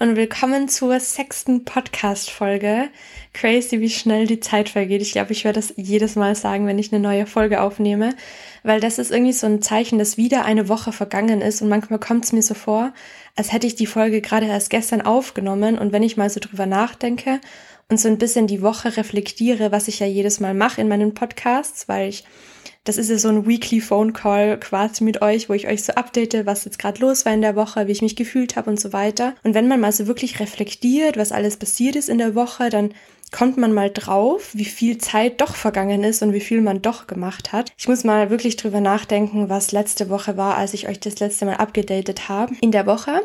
und willkommen zur sechsten Podcast-Folge. Crazy, wie schnell die Zeit vergeht. Ich glaube, ich werde das jedes Mal sagen, wenn ich eine neue Folge aufnehme, weil das ist irgendwie so ein Zeichen, dass wieder eine Woche vergangen ist und manchmal kommt es mir so vor, als hätte ich die Folge gerade erst gestern aufgenommen und wenn ich mal so drüber nachdenke und so ein bisschen die Woche reflektiere, was ich ja jedes Mal mache in meinen Podcasts, weil ich das ist ja so ein Weekly Phone Call quasi mit euch, wo ich euch so update, was jetzt gerade los war in der Woche, wie ich mich gefühlt habe und so weiter. Und wenn man mal so wirklich reflektiert, was alles passiert ist in der Woche, dann kommt man mal drauf, wie viel Zeit doch vergangen ist und wie viel man doch gemacht hat. Ich muss mal wirklich drüber nachdenken, was letzte Woche war, als ich euch das letzte Mal abgedatet habe. In der Woche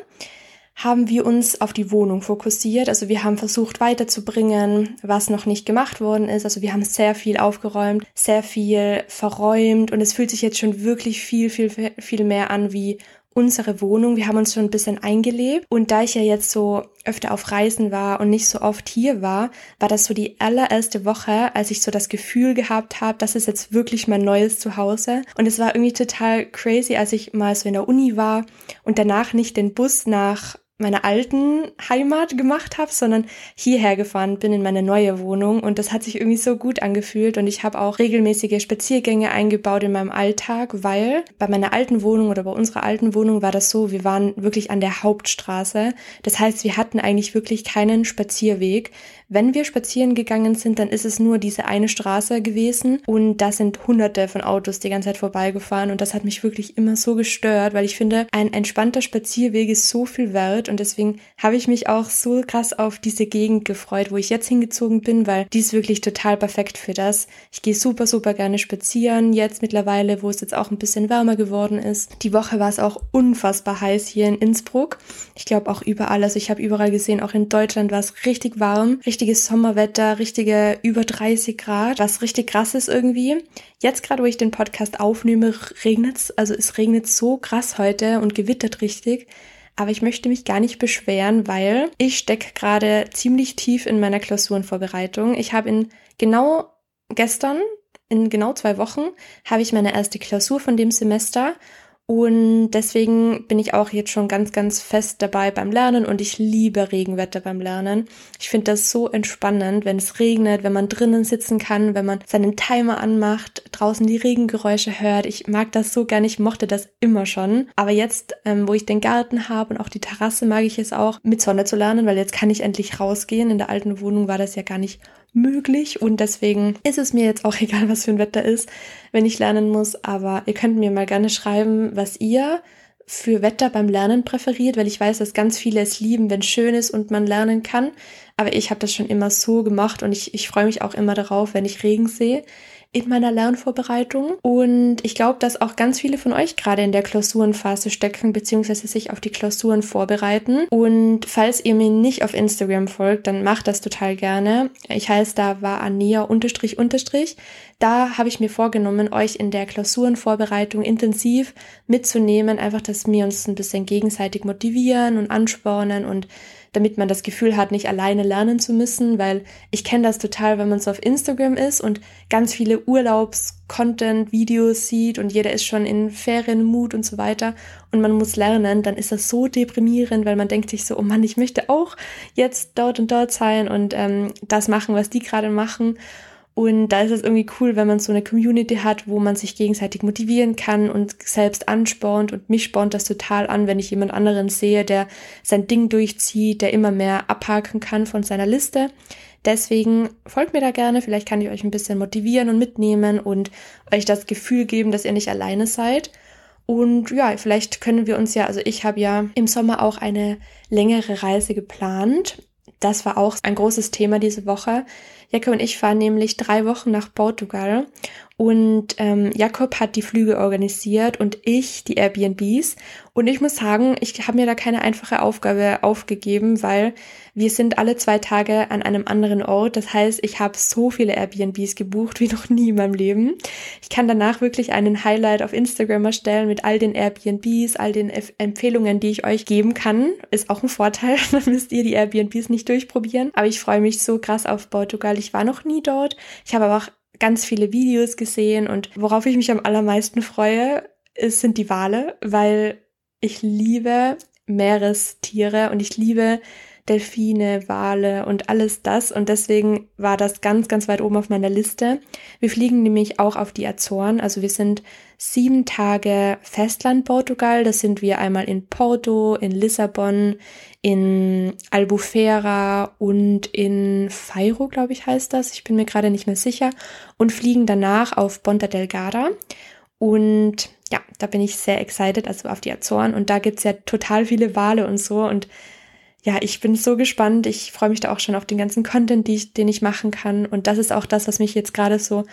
haben wir uns auf die Wohnung fokussiert. Also wir haben versucht weiterzubringen, was noch nicht gemacht worden ist. Also wir haben sehr viel aufgeräumt, sehr viel verräumt und es fühlt sich jetzt schon wirklich viel, viel, viel mehr an wie unsere Wohnung. Wir haben uns schon ein bisschen eingelebt und da ich ja jetzt so öfter auf Reisen war und nicht so oft hier war, war das so die allererste Woche, als ich so das Gefühl gehabt habe, das ist jetzt wirklich mein neues Zuhause. Und es war irgendwie total crazy, als ich mal so in der Uni war und danach nicht den Bus nach meiner alten Heimat gemacht habe, sondern hierher gefahren bin in meine neue Wohnung. Und das hat sich irgendwie so gut angefühlt. Und ich habe auch regelmäßige Spaziergänge eingebaut in meinem Alltag, weil bei meiner alten Wohnung oder bei unserer alten Wohnung war das so, wir waren wirklich an der Hauptstraße. Das heißt, wir hatten eigentlich wirklich keinen Spazierweg. Wenn wir spazieren gegangen sind, dann ist es nur diese eine Straße gewesen. Und da sind hunderte von Autos die ganze Zeit vorbeigefahren. Und das hat mich wirklich immer so gestört, weil ich finde, ein entspannter Spazierweg ist so viel wert und deswegen habe ich mich auch so krass auf diese Gegend gefreut, wo ich jetzt hingezogen bin, weil die ist wirklich total perfekt für das. Ich gehe super, super gerne spazieren, jetzt mittlerweile, wo es jetzt auch ein bisschen wärmer geworden ist. Die Woche war es auch unfassbar heiß hier in Innsbruck. Ich glaube auch überall, also ich habe überall gesehen, auch in Deutschland war es richtig warm, richtig richtiges Sommerwetter, richtige über 30 Grad, was richtig krass ist irgendwie. Jetzt gerade, wo ich den Podcast aufnehme, regnet's, also es regnet so krass heute und gewittert richtig. Aber ich möchte mich gar nicht beschweren, weil ich stecke gerade ziemlich tief in meiner Klausurenvorbereitung. Ich habe in genau gestern, in genau zwei Wochen, habe ich meine erste Klausur von dem Semester und deswegen bin ich auch jetzt schon ganz, ganz fest dabei beim Lernen und ich liebe Regenwetter beim Lernen. Ich finde das so entspannend, wenn es regnet, wenn man drinnen sitzen kann, wenn man seinen Timer anmacht, draußen die Regengeräusche hört. Ich mag das so gerne, ich mochte das immer schon. Aber jetzt, ähm, wo ich den Garten habe und auch die Terrasse, mag ich es auch, mit Sonne zu lernen, weil jetzt kann ich endlich rausgehen. In der alten Wohnung war das ja gar nicht möglich und deswegen ist es mir jetzt auch egal, was für ein Wetter ist, wenn ich lernen muss. Aber ihr könnt mir mal gerne schreiben, was ihr für Wetter beim Lernen präferiert, weil ich weiß, dass ganz viele es lieben, wenn schön ist und man lernen kann. Aber ich habe das schon immer so gemacht und ich, ich freue mich auch immer darauf, wenn ich Regen sehe in meiner Lernvorbereitung. Und ich glaube, dass auch ganz viele von euch gerade in der Klausurenphase stecken, beziehungsweise sich auf die Klausuren vorbereiten. Und falls ihr mir nicht auf Instagram folgt, dann macht das total gerne. Ich heiße da war Ania unterstrich unterstrich. Da habe ich mir vorgenommen, euch in der Klausurenvorbereitung intensiv mitzunehmen, einfach, dass wir uns ein bisschen gegenseitig motivieren und anspornen und damit man das Gefühl hat, nicht alleine lernen zu müssen, weil ich kenne das total, wenn man so auf Instagram ist und ganz viele Urlaubs-Content-Videos sieht und jeder ist schon in Ferienmut und so weiter und man muss lernen, dann ist das so deprimierend, weil man denkt sich so, oh Mann, ich möchte auch jetzt dort und dort sein und ähm, das machen, was die gerade machen. Und da ist es irgendwie cool, wenn man so eine Community hat, wo man sich gegenseitig motivieren kann und selbst anspornt. Und mich spornt das total an, wenn ich jemand anderen sehe, der sein Ding durchzieht, der immer mehr abhaken kann von seiner Liste. Deswegen folgt mir da gerne. Vielleicht kann ich euch ein bisschen motivieren und mitnehmen und euch das Gefühl geben, dass ihr nicht alleine seid. Und ja, vielleicht können wir uns ja, also ich habe ja im Sommer auch eine längere Reise geplant. Das war auch ein großes Thema diese Woche. Jakob und ich fahren nämlich drei Wochen nach Portugal und ähm, Jakob hat die Flüge organisiert und ich die Airbnbs. Und ich muss sagen, ich habe mir da keine einfache Aufgabe aufgegeben, weil wir sind alle zwei Tage an einem anderen Ort. Das heißt, ich habe so viele Airbnbs gebucht wie noch nie in meinem Leben. Ich kann danach wirklich einen Highlight auf Instagram erstellen mit all den Airbnbs, all den Empfehlungen, die ich euch geben kann. Ist auch ein Vorteil, dann müsst ihr die Airbnbs nicht durchprobieren. Aber ich freue mich so krass auf Portugal. Ich war noch nie dort. Ich habe aber auch ganz viele Videos gesehen und worauf ich mich am allermeisten freue, ist, sind die Wale, weil ich liebe Meerestiere und ich liebe Delfine, Wale und alles das. Und deswegen war das ganz, ganz weit oben auf meiner Liste. Wir fliegen nämlich auch auf die Azoren. Also wir sind sieben Tage Festland Portugal. Das sind wir einmal in Porto, in Lissabon, in Albufeira und in Feiro, glaube ich, heißt das. Ich bin mir gerade nicht mehr sicher. Und fliegen danach auf Ponta Delgada. Und ja, da bin ich sehr excited, also auf die Azoren. Und da gibt's ja total viele Wale und so. Und ja, ich bin so gespannt. Ich freue mich da auch schon auf den ganzen Content, ich, den ich machen kann. Und das ist auch das, was mich jetzt gerade so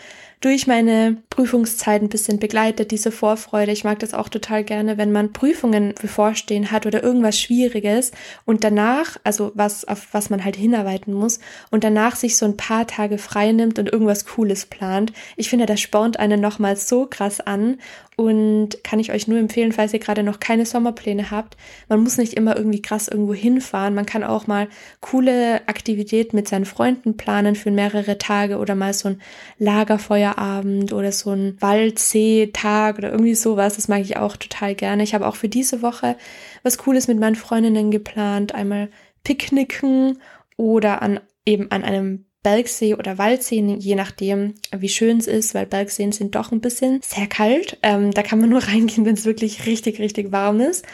durch meine Prüfungszeit ein bisschen begleitet, diese Vorfreude. Ich mag das auch total gerne, wenn man Prüfungen bevorstehen hat oder irgendwas Schwieriges und danach, also was, auf was man halt hinarbeiten muss und danach sich so ein paar Tage frei nimmt und irgendwas Cooles plant. Ich finde, das spornt einen nochmal so krass an und kann ich euch nur empfehlen, falls ihr gerade noch keine Sommerpläne habt. Man muss nicht immer irgendwie krass irgendwo hinfahren. Man kann auch mal coole Aktivitäten mit seinen Freunden planen für mehrere Tage oder mal so ein Lagerfeuer Feierabend oder so ein Waldsee-Tag oder irgendwie sowas. Das mag ich auch total gerne. Ich habe auch für diese Woche was Cooles mit meinen Freundinnen geplant. Einmal Picknicken oder an eben an einem Bergsee oder Waldsee, je nachdem, wie schön es ist, weil Bergseen sind doch ein bisschen sehr kalt. Ähm, da kann man nur reingehen, wenn es wirklich richtig, richtig warm ist.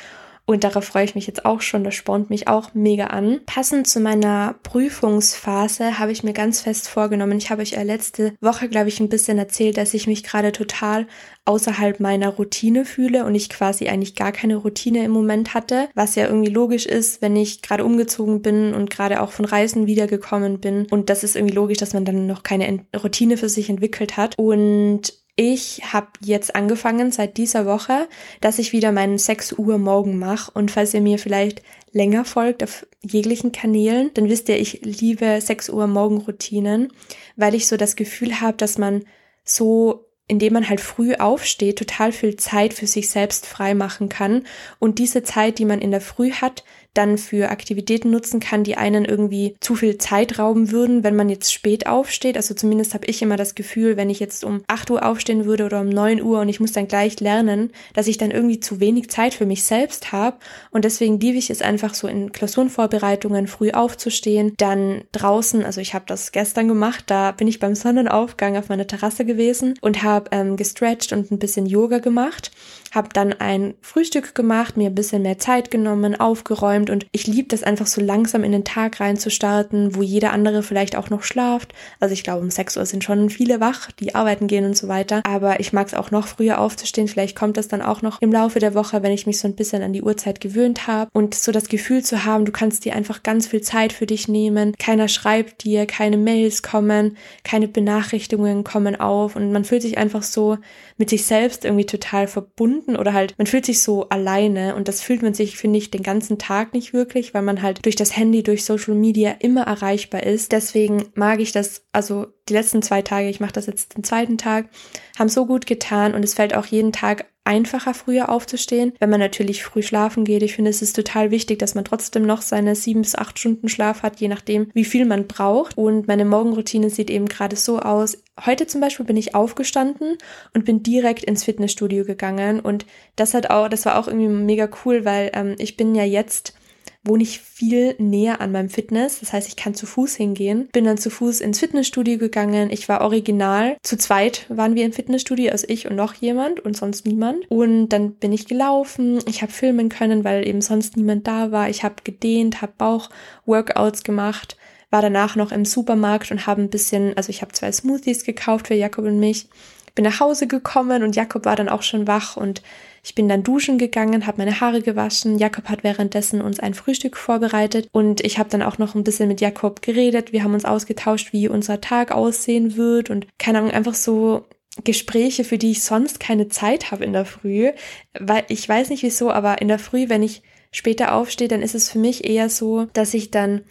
Und darauf freue ich mich jetzt auch schon. Das spornt mich auch mega an. Passend zu meiner Prüfungsphase habe ich mir ganz fest vorgenommen. Ich habe euch ja letzte Woche, glaube ich, ein bisschen erzählt, dass ich mich gerade total außerhalb meiner Routine fühle und ich quasi eigentlich gar keine Routine im Moment hatte, was ja irgendwie logisch ist, wenn ich gerade umgezogen bin und gerade auch von Reisen wiedergekommen bin. Und das ist irgendwie logisch, dass man dann noch keine Routine für sich entwickelt hat. Und ich habe jetzt angefangen seit dieser Woche, dass ich wieder meinen 6 Uhr Morgen mache. Und falls ihr mir vielleicht länger folgt auf jeglichen Kanälen, dann wisst ihr, ich liebe 6 Uhr Morgenroutinen, weil ich so das Gefühl habe, dass man so indem man halt früh aufsteht, total viel Zeit für sich selbst frei machen kann und diese Zeit, die man in der Früh hat, dann für Aktivitäten nutzen kann, die einen irgendwie zu viel Zeit rauben würden, wenn man jetzt spät aufsteht. Also zumindest habe ich immer das Gefühl, wenn ich jetzt um 8 Uhr aufstehen würde oder um 9 Uhr und ich muss dann gleich lernen, dass ich dann irgendwie zu wenig Zeit für mich selbst habe. Und deswegen liebe ich es einfach so in Klausurenvorbereitungen früh aufzustehen, dann draußen, also ich habe das gestern gemacht, da bin ich beim Sonnenaufgang auf meiner Terrasse gewesen und habe ähm, gestretcht und ein bisschen Yoga gemacht habe dann ein Frühstück gemacht, mir ein bisschen mehr Zeit genommen, aufgeräumt und ich liebe das einfach so langsam in den Tag reinzustarten, wo jeder andere vielleicht auch noch schlaft. Also ich glaube, um 6 Uhr sind schon viele wach, die arbeiten gehen und so weiter. Aber ich mag es auch noch früher aufzustehen. Vielleicht kommt das dann auch noch im Laufe der Woche, wenn ich mich so ein bisschen an die Uhrzeit gewöhnt habe und so das Gefühl zu haben, du kannst dir einfach ganz viel Zeit für dich nehmen. Keiner schreibt dir, keine Mails kommen, keine Benachrichtigungen kommen auf und man fühlt sich einfach so mit sich selbst irgendwie total verbunden oder halt, man fühlt sich so alleine und das fühlt man sich, finde ich, den ganzen Tag nicht wirklich, weil man halt durch das Handy, durch Social Media immer erreichbar ist. Deswegen mag ich das, also die letzten zwei Tage, ich mache das jetzt den zweiten Tag, haben so gut getan und es fällt auch jeden Tag einfacher, früher aufzustehen, wenn man natürlich früh schlafen geht. Ich finde, es ist total wichtig, dass man trotzdem noch seine sieben bis acht Stunden Schlaf hat, je nachdem, wie viel man braucht. Und meine Morgenroutine sieht eben gerade so aus. Heute zum Beispiel bin ich aufgestanden und bin direkt ins Fitnessstudio gegangen. Und das hat auch, das war auch irgendwie mega cool, weil ähm, ich bin ja jetzt wohne ich viel näher an meinem Fitness. Das heißt, ich kann zu Fuß hingehen. Bin dann zu Fuß ins Fitnessstudio gegangen. Ich war original. Zu zweit waren wir im Fitnessstudio, also ich und noch jemand und sonst niemand. Und dann bin ich gelaufen. Ich habe filmen können, weil eben sonst niemand da war. Ich habe gedehnt, habe Bauch-Workouts gemacht war danach noch im Supermarkt und habe ein bisschen, also ich habe zwei Smoothies gekauft für Jakob und mich, bin nach Hause gekommen und Jakob war dann auch schon wach und ich bin dann duschen gegangen, habe meine Haare gewaschen. Jakob hat währenddessen uns ein Frühstück vorbereitet und ich habe dann auch noch ein bisschen mit Jakob geredet. Wir haben uns ausgetauscht, wie unser Tag aussehen wird und keine Ahnung, einfach so Gespräche, für die ich sonst keine Zeit habe in der Früh, weil ich weiß nicht wieso, aber in der Früh, wenn ich später aufstehe, dann ist es für mich eher so, dass ich dann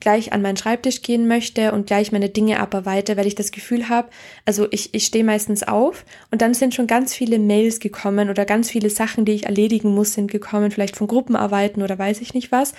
gleich an meinen Schreibtisch gehen möchte und gleich meine Dinge abarbeite, weil ich das Gefühl habe, also ich, ich stehe meistens auf und dann sind schon ganz viele Mails gekommen oder ganz viele Sachen, die ich erledigen muss, sind gekommen, vielleicht von Gruppenarbeiten oder weiß ich nicht was.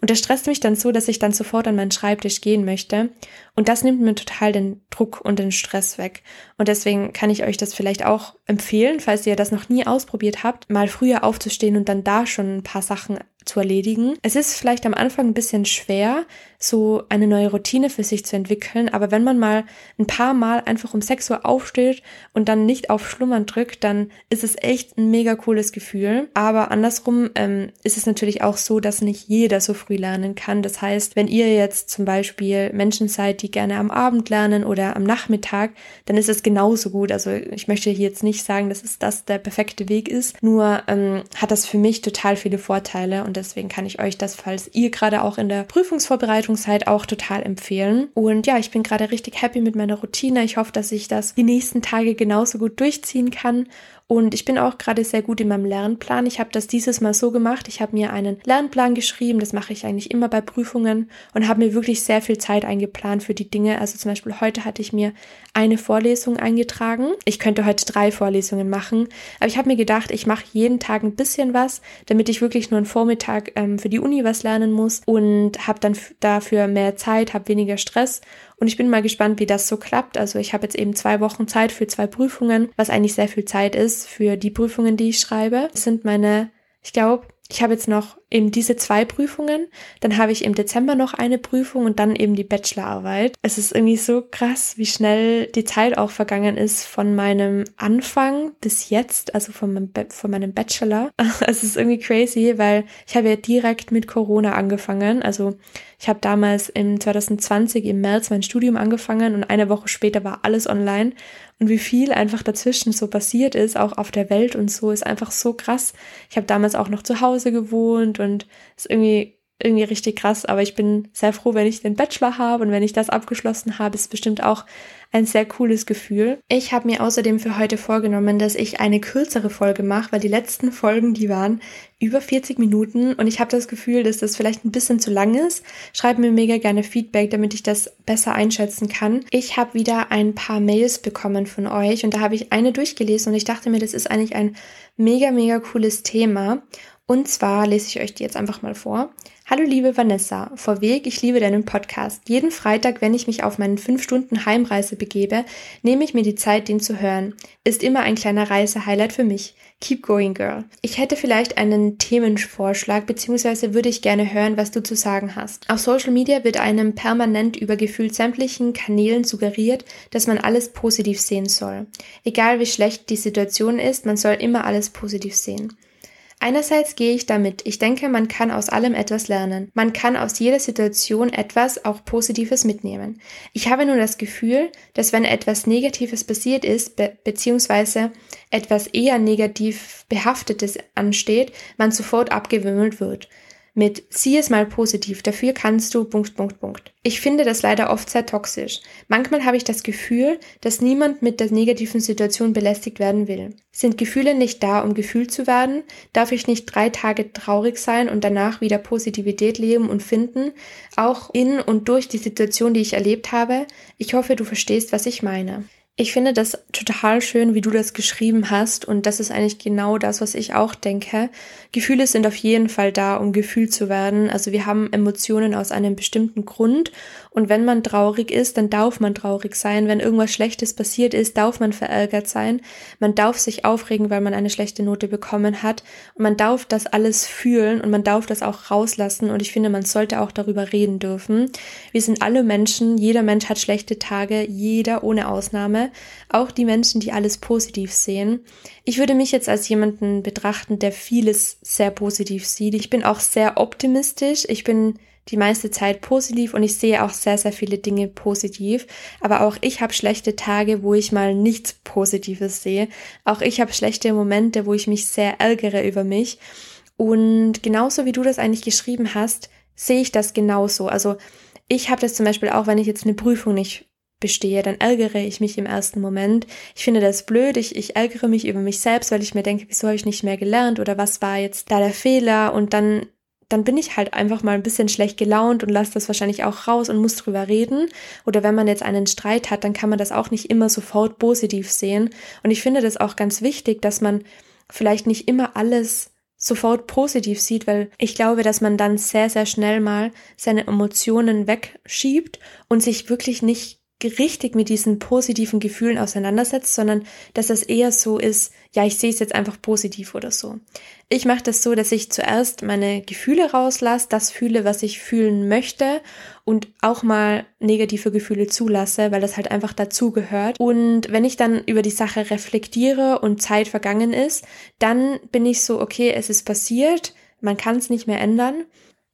Und das stresst mich dann so, dass ich dann sofort an meinen Schreibtisch gehen möchte. Und das nimmt mir total den Druck und den Stress weg. Und deswegen kann ich euch das vielleicht auch empfehlen, falls ihr das noch nie ausprobiert habt, mal früher aufzustehen und dann da schon ein paar Sachen zu erledigen. Es ist vielleicht am Anfang ein bisschen schwer, so eine neue Routine für sich zu entwickeln, aber wenn man mal ein paar Mal einfach um 6 Uhr aufsteht und dann nicht auf Schlummern drückt, dann ist es echt ein mega cooles Gefühl. Aber andersrum ähm, ist es natürlich auch so, dass nicht jeder so früh lernen kann. Das heißt, wenn ihr jetzt zum Beispiel Menschen seid, die gerne am Abend lernen oder am Nachmittag, dann ist es genauso gut. Also ich möchte hier jetzt nicht sagen, dass es das der perfekte Weg ist, nur ähm, hat das für mich total viele Vorteile und deswegen kann ich euch das, falls ihr gerade auch in der Prüfungsvorbereitung seid, auch total empfehlen. Und ja, ich bin gerade richtig happy mit meiner Routine. Ich hoffe, dass ich das die nächsten Tage genauso gut durchziehen kann und ich bin auch gerade sehr gut in meinem Lernplan. Ich habe das dieses Mal so gemacht. Ich habe mir einen Lernplan geschrieben. Das mache ich eigentlich immer bei Prüfungen und habe mir wirklich sehr viel Zeit eingeplant für die Dinge. Also zum Beispiel heute hatte ich mir eine Vorlesung eingetragen. Ich könnte heute drei Vorlesungen machen. Aber ich habe mir gedacht, ich mache jeden Tag ein bisschen was, damit ich wirklich nur einen Vormittag ähm, für die Uni was lernen muss und habe dann dafür mehr Zeit, habe weniger Stress und ich bin mal gespannt, wie das so klappt. Also ich habe jetzt eben zwei Wochen Zeit für zwei Prüfungen, was eigentlich sehr viel Zeit ist für die Prüfungen, die ich schreibe. Das sind meine, ich glaube, ich habe jetzt noch eben diese zwei Prüfungen, dann habe ich im Dezember noch eine Prüfung und dann eben die Bachelorarbeit. Es ist irgendwie so krass, wie schnell die Zeit auch vergangen ist von meinem Anfang bis jetzt, also von meinem, von meinem Bachelor. Es ist irgendwie crazy, weil ich habe ja direkt mit Corona angefangen. Also ich habe damals im 2020 im März mein Studium angefangen und eine Woche später war alles online. Und wie viel einfach dazwischen so passiert ist, auch auf der Welt und so, ist einfach so krass. Ich habe damals auch noch zu Hause gewohnt und ist irgendwie irgendwie richtig krass, aber ich bin sehr froh, wenn ich den Bachelor habe und wenn ich das abgeschlossen habe, ist bestimmt auch ein sehr cooles Gefühl. Ich habe mir außerdem für heute vorgenommen, dass ich eine kürzere Folge mache, weil die letzten Folgen, die waren über 40 Minuten und ich habe das Gefühl, dass das vielleicht ein bisschen zu lang ist. Schreibt mir mega gerne Feedback, damit ich das besser einschätzen kann. Ich habe wieder ein paar Mails bekommen von euch und da habe ich eine durchgelesen und ich dachte mir, das ist eigentlich ein mega, mega cooles Thema. Und zwar lese ich euch die jetzt einfach mal vor. Hallo liebe Vanessa, vorweg, ich liebe deinen Podcast. Jeden Freitag, wenn ich mich auf meinen 5 Stunden Heimreise begebe, nehme ich mir die Zeit, den zu hören. Ist immer ein kleiner Reisehighlight für mich. Keep going, girl. Ich hätte vielleicht einen Themenvorschlag, beziehungsweise würde ich gerne hören, was du zu sagen hast. Auf Social Media wird einem permanent über gefühlt sämtlichen Kanälen suggeriert, dass man alles positiv sehen soll. Egal wie schlecht die Situation ist, man soll immer alles positiv sehen. Einerseits gehe ich damit. Ich denke, man kann aus allem etwas lernen. Man kann aus jeder Situation etwas, auch Positives mitnehmen. Ich habe nur das Gefühl, dass wenn etwas Negatives passiert ist, be beziehungsweise etwas eher negativ behaftetes ansteht, man sofort abgewimmelt wird mit sieh es mal positiv, dafür kannst du Punkt, Punkt, Punkt. Ich finde das leider oft sehr toxisch. Manchmal habe ich das Gefühl, dass niemand mit der negativen Situation belästigt werden will. Sind Gefühle nicht da, um gefühlt zu werden? Darf ich nicht drei Tage traurig sein und danach wieder Positivität leben und finden? Auch in und durch die Situation, die ich erlebt habe? Ich hoffe, du verstehst, was ich meine. Ich finde das total schön, wie du das geschrieben hast. Und das ist eigentlich genau das, was ich auch denke. Gefühle sind auf jeden Fall da, um gefühlt zu werden. Also wir haben Emotionen aus einem bestimmten Grund. Und wenn man traurig ist, dann darf man traurig sein. Wenn irgendwas Schlechtes passiert ist, darf man verärgert sein. Man darf sich aufregen, weil man eine schlechte Note bekommen hat. Und man darf das alles fühlen und man darf das auch rauslassen. Und ich finde, man sollte auch darüber reden dürfen. Wir sind alle Menschen. Jeder Mensch hat schlechte Tage. Jeder ohne Ausnahme auch die Menschen, die alles positiv sehen. Ich würde mich jetzt als jemanden betrachten, der vieles sehr positiv sieht. Ich bin auch sehr optimistisch. Ich bin die meiste Zeit positiv und ich sehe auch sehr, sehr viele Dinge positiv. Aber auch ich habe schlechte Tage, wo ich mal nichts Positives sehe. Auch ich habe schlechte Momente, wo ich mich sehr ärgere über mich. Und genauso wie du das eigentlich geschrieben hast, sehe ich das genauso. Also ich habe das zum Beispiel auch, wenn ich jetzt eine Prüfung nicht bestehe, dann ärgere ich mich im ersten Moment. Ich finde das blöd, ich, ich ärgere mich über mich selbst, weil ich mir denke, wieso habe ich nicht mehr gelernt oder was war jetzt da der Fehler und dann dann bin ich halt einfach mal ein bisschen schlecht gelaunt und lasse das wahrscheinlich auch raus und muss drüber reden. Oder wenn man jetzt einen Streit hat, dann kann man das auch nicht immer sofort positiv sehen. Und ich finde das auch ganz wichtig, dass man vielleicht nicht immer alles sofort positiv sieht, weil ich glaube, dass man dann sehr, sehr schnell mal seine Emotionen wegschiebt und sich wirklich nicht richtig mit diesen positiven Gefühlen auseinandersetzt, sondern dass es eher so ist, ja, ich sehe es jetzt einfach positiv oder so. Ich mache das so, dass ich zuerst meine Gefühle rauslasse, das fühle, was ich fühlen möchte und auch mal negative Gefühle zulasse, weil das halt einfach dazugehört. Und wenn ich dann über die Sache reflektiere und Zeit vergangen ist, dann bin ich so, okay, es ist passiert, man kann es nicht mehr ändern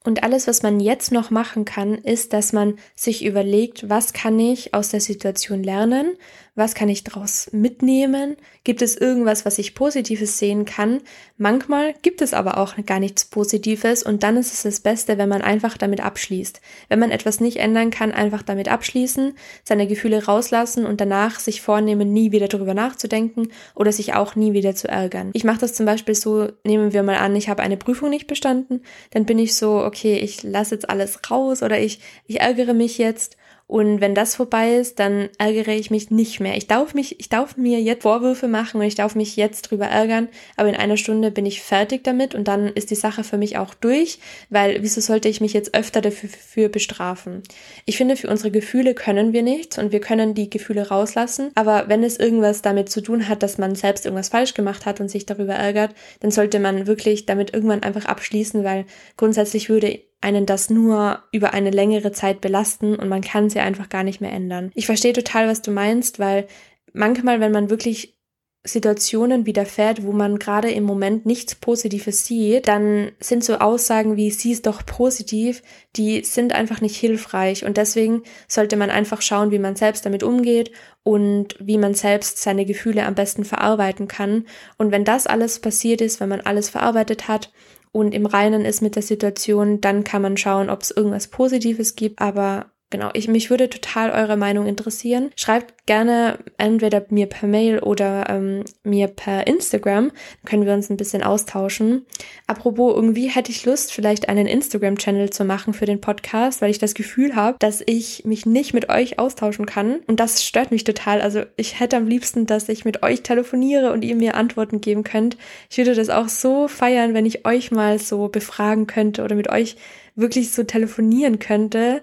und alles, was man jetzt noch machen kann, ist, dass man sich überlegt, was kann ich aus der Situation lernen, was kann ich daraus mitnehmen, gibt es irgendwas, was ich positives sehen kann. Manchmal gibt es aber auch gar nichts Positives und dann ist es das Beste, wenn man einfach damit abschließt. Wenn man etwas nicht ändern kann, einfach damit abschließen, seine Gefühle rauslassen und danach sich vornehmen, nie wieder darüber nachzudenken oder sich auch nie wieder zu ärgern. Ich mache das zum Beispiel so, nehmen wir mal an, ich habe eine Prüfung nicht bestanden, dann bin ich so, okay, ich lasse jetzt alles raus oder ich, ich ärgere mich jetzt und wenn das vorbei ist, dann ärgere ich mich nicht mehr. Ich darf mich, ich darf mir jetzt Vorwürfe machen und ich darf mich jetzt drüber ärgern, aber in einer Stunde bin ich fertig damit und dann ist die Sache für mich auch durch, weil wieso sollte ich mich jetzt öfter dafür für bestrafen? Ich finde, für unsere Gefühle können wir nichts und wir können die Gefühle rauslassen, aber wenn es irgendwas damit zu tun hat, dass man selbst irgendwas falsch gemacht hat und sich darüber ärgert, dann sollte man wirklich damit irgendwann einfach abschließen, weil grundsätzlich würde einen das nur über eine längere Zeit belasten und man kann ja einfach gar nicht mehr ändern. Ich verstehe total, was du meinst, weil manchmal, wenn man wirklich Situationen widerfährt, wo man gerade im Moment nichts Positives sieht, dann sind so Aussagen wie sie ist doch positiv, die sind einfach nicht hilfreich und deswegen sollte man einfach schauen, wie man selbst damit umgeht und wie man selbst seine Gefühle am besten verarbeiten kann und wenn das alles passiert ist, wenn man alles verarbeitet hat und im Reinen ist mit der Situation, dann kann man schauen, ob es irgendwas Positives gibt. Aber Genau, ich, mich würde total eure Meinung interessieren. Schreibt gerne entweder mir per Mail oder ähm, mir per Instagram. Dann können wir uns ein bisschen austauschen. Apropos, irgendwie hätte ich Lust, vielleicht einen Instagram-Channel zu machen für den Podcast, weil ich das Gefühl habe, dass ich mich nicht mit euch austauschen kann. Und das stört mich total. Also ich hätte am liebsten, dass ich mit euch telefoniere und ihr mir Antworten geben könnt. Ich würde das auch so feiern, wenn ich euch mal so befragen könnte oder mit euch wirklich so telefonieren könnte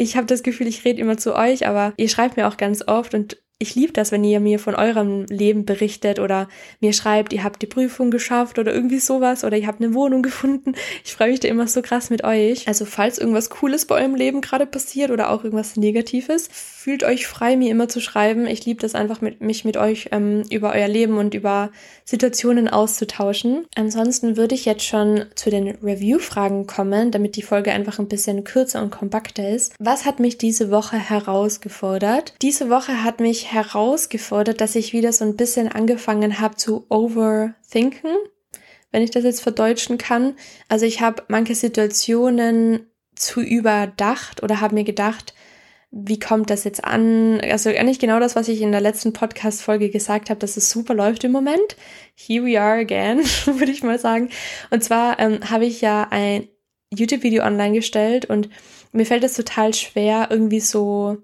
ich habe das Gefühl, ich rede immer zu euch, aber ihr schreibt mir auch ganz oft und ich liebe das, wenn ihr mir von eurem Leben berichtet oder mir schreibt, ihr habt die Prüfung geschafft oder irgendwie sowas oder ihr habt eine Wohnung gefunden. Ich freue mich da immer so krass mit euch. Also falls irgendwas Cooles bei eurem Leben gerade passiert oder auch irgendwas Negatives, fühlt euch frei, mir immer zu schreiben. Ich liebe das einfach, mit, mich mit euch ähm, über euer Leben und über Situationen auszutauschen. Ansonsten würde ich jetzt schon zu den Review-Fragen kommen, damit die Folge einfach ein bisschen kürzer und kompakter ist. Was hat mich diese Woche herausgefordert? Diese Woche hat mich herausgefordert, dass ich wieder so ein bisschen angefangen habe zu overthinken, wenn ich das jetzt verdeutschen kann. Also ich habe manche Situationen zu überdacht oder habe mir gedacht, wie kommt das jetzt an? Also eigentlich genau das, was ich in der letzten Podcast-Folge gesagt habe, dass es super läuft im Moment. Here we are again, würde ich mal sagen. Und zwar ähm, habe ich ja ein YouTube-Video online gestellt und mir fällt es total schwer, irgendwie so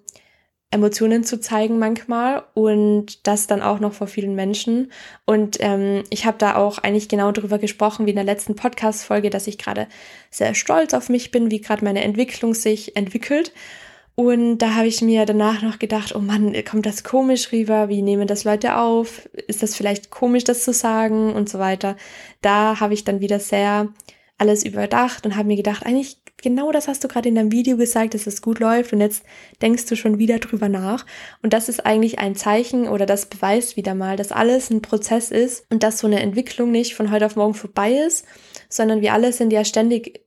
Emotionen zu zeigen manchmal und das dann auch noch vor vielen Menschen. Und ähm, ich habe da auch eigentlich genau darüber gesprochen, wie in der letzten Podcast-Folge, dass ich gerade sehr stolz auf mich bin, wie gerade meine Entwicklung sich entwickelt. Und da habe ich mir danach noch gedacht, oh Mann, kommt das komisch rüber? Wie nehmen das Leute auf? Ist das vielleicht komisch, das zu sagen und so weiter? Da habe ich dann wieder sehr alles überdacht und habe mir gedacht, eigentlich genau das hast du gerade in deinem Video gesagt, dass es gut läuft und jetzt denkst du schon wieder drüber nach. Und das ist eigentlich ein Zeichen oder das beweist wieder mal, dass alles ein Prozess ist und dass so eine Entwicklung nicht von heute auf morgen vorbei ist, sondern wir alle sind ja ständig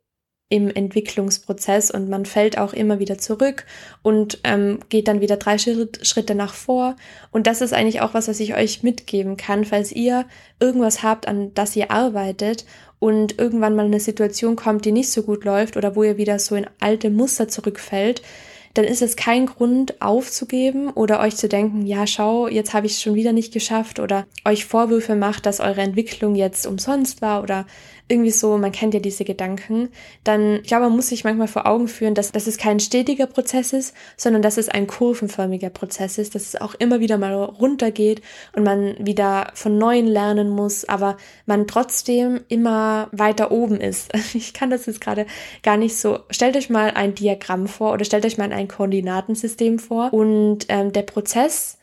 im Entwicklungsprozess und man fällt auch immer wieder zurück und ähm, geht dann wieder drei Schritt, Schritte nach vor. Und das ist eigentlich auch was, was ich euch mitgeben kann, falls ihr irgendwas habt, an das ihr arbeitet und irgendwann mal eine Situation kommt, die nicht so gut läuft oder wo ihr wieder so in alte Muster zurückfällt, dann ist es kein Grund aufzugeben oder euch zu denken, ja, schau, jetzt habe ich es schon wieder nicht geschafft oder euch Vorwürfe macht, dass eure Entwicklung jetzt umsonst war oder irgendwie so, man kennt ja diese Gedanken, dann, ich glaube, man muss sich manchmal vor Augen führen, dass, dass es kein stetiger Prozess ist, sondern dass es ein kurvenförmiger Prozess ist, dass es auch immer wieder mal runtergeht und man wieder von Neuem lernen muss, aber man trotzdem immer weiter oben ist. Ich kann das jetzt gerade gar nicht so. Stellt euch mal ein Diagramm vor oder stellt euch mal ein Koordinatensystem vor und ähm, der Prozess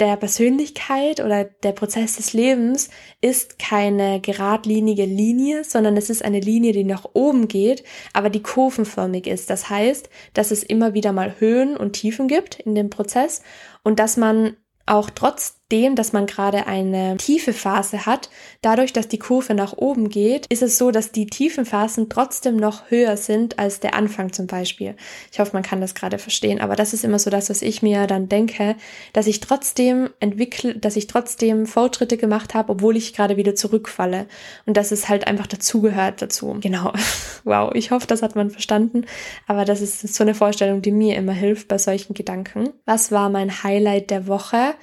der Persönlichkeit oder der Prozess des Lebens ist keine geradlinige Linie, sondern es ist eine Linie, die nach oben geht, aber die kurvenförmig ist. Das heißt, dass es immer wieder mal Höhen und Tiefen gibt in dem Prozess und dass man auch trotzdem, dass man gerade eine tiefe Phase hat, dadurch, dass die Kurve nach oben geht, ist es so, dass die tiefen Phasen trotzdem noch höher sind als der Anfang zum Beispiel. Ich hoffe, man kann das gerade verstehen, aber das ist immer so das, was ich mir dann denke, dass ich trotzdem entwickle, dass ich trotzdem Fortschritte gemacht habe, obwohl ich gerade wieder zurückfalle und dass es halt einfach dazugehört dazu. Genau. Wow, ich hoffe, das hat man verstanden, aber das ist so eine Vorstellung, die mir immer hilft bei solchen Gedanken. Was war mein Highlight der Woche?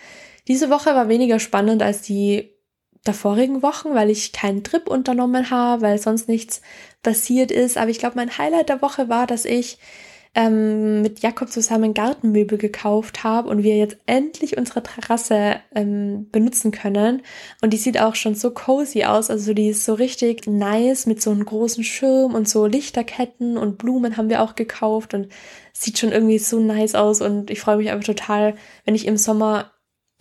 Diese Woche war weniger spannend als die der vorigen Wochen, weil ich keinen Trip unternommen habe, weil sonst nichts passiert ist. Aber ich glaube, mein Highlight der Woche war, dass ich ähm, mit Jakob zusammen Gartenmöbel gekauft habe und wir jetzt endlich unsere Terrasse ähm, benutzen können. Und die sieht auch schon so cozy aus. Also die ist so richtig nice mit so einem großen Schirm und so Lichterketten und Blumen haben wir auch gekauft und sieht schon irgendwie so nice aus. Und ich freue mich einfach total, wenn ich im Sommer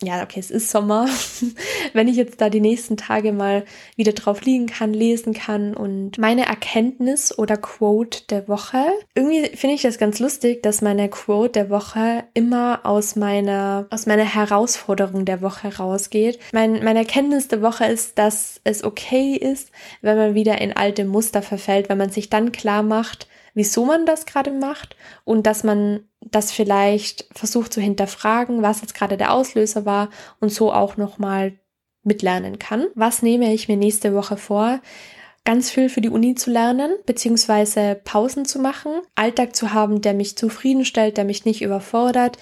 ja, okay, es ist Sommer, wenn ich jetzt da die nächsten Tage mal wieder drauf liegen kann, lesen kann und meine Erkenntnis oder Quote der Woche. Irgendwie finde ich das ganz lustig, dass meine Quote der Woche immer aus meiner, aus meiner Herausforderung der Woche rausgeht. Mein, meine Erkenntnis der Woche ist, dass es okay ist, wenn man wieder in alte Muster verfällt, wenn man sich dann klar macht, wieso man das gerade macht und dass man das vielleicht versucht zu hinterfragen, was jetzt gerade der Auslöser war und so auch nochmal mitlernen kann. Was nehme ich mir nächste Woche vor? Ganz viel für die Uni zu lernen, beziehungsweise Pausen zu machen, Alltag zu haben, der mich zufriedenstellt, der mich nicht überfordert,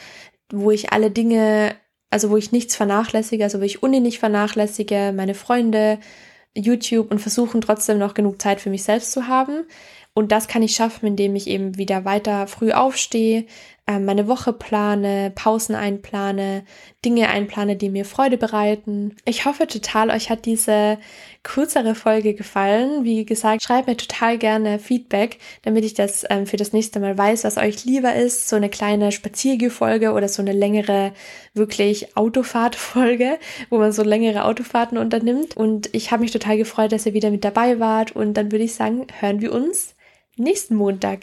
wo ich alle Dinge, also wo ich nichts vernachlässige, also wo ich Uni nicht vernachlässige, meine Freunde, YouTube und versuchen trotzdem noch genug Zeit für mich selbst zu haben. Und das kann ich schaffen, indem ich eben wieder weiter früh aufstehe, ähm, meine Woche plane, Pausen einplane, Dinge einplane, die mir Freude bereiten. Ich hoffe total, euch hat diese kürzere Folge gefallen. Wie gesagt, schreibt mir total gerne Feedback, damit ich das ähm, für das nächste Mal weiß, was euch lieber ist. So eine kleine Spaziergefolge oder so eine längere, wirklich Autofahrtfolge, wo man so längere Autofahrten unternimmt. Und ich habe mich total gefreut, dass ihr wieder mit dabei wart. Und dann würde ich sagen, hören wir uns nächsten Montag.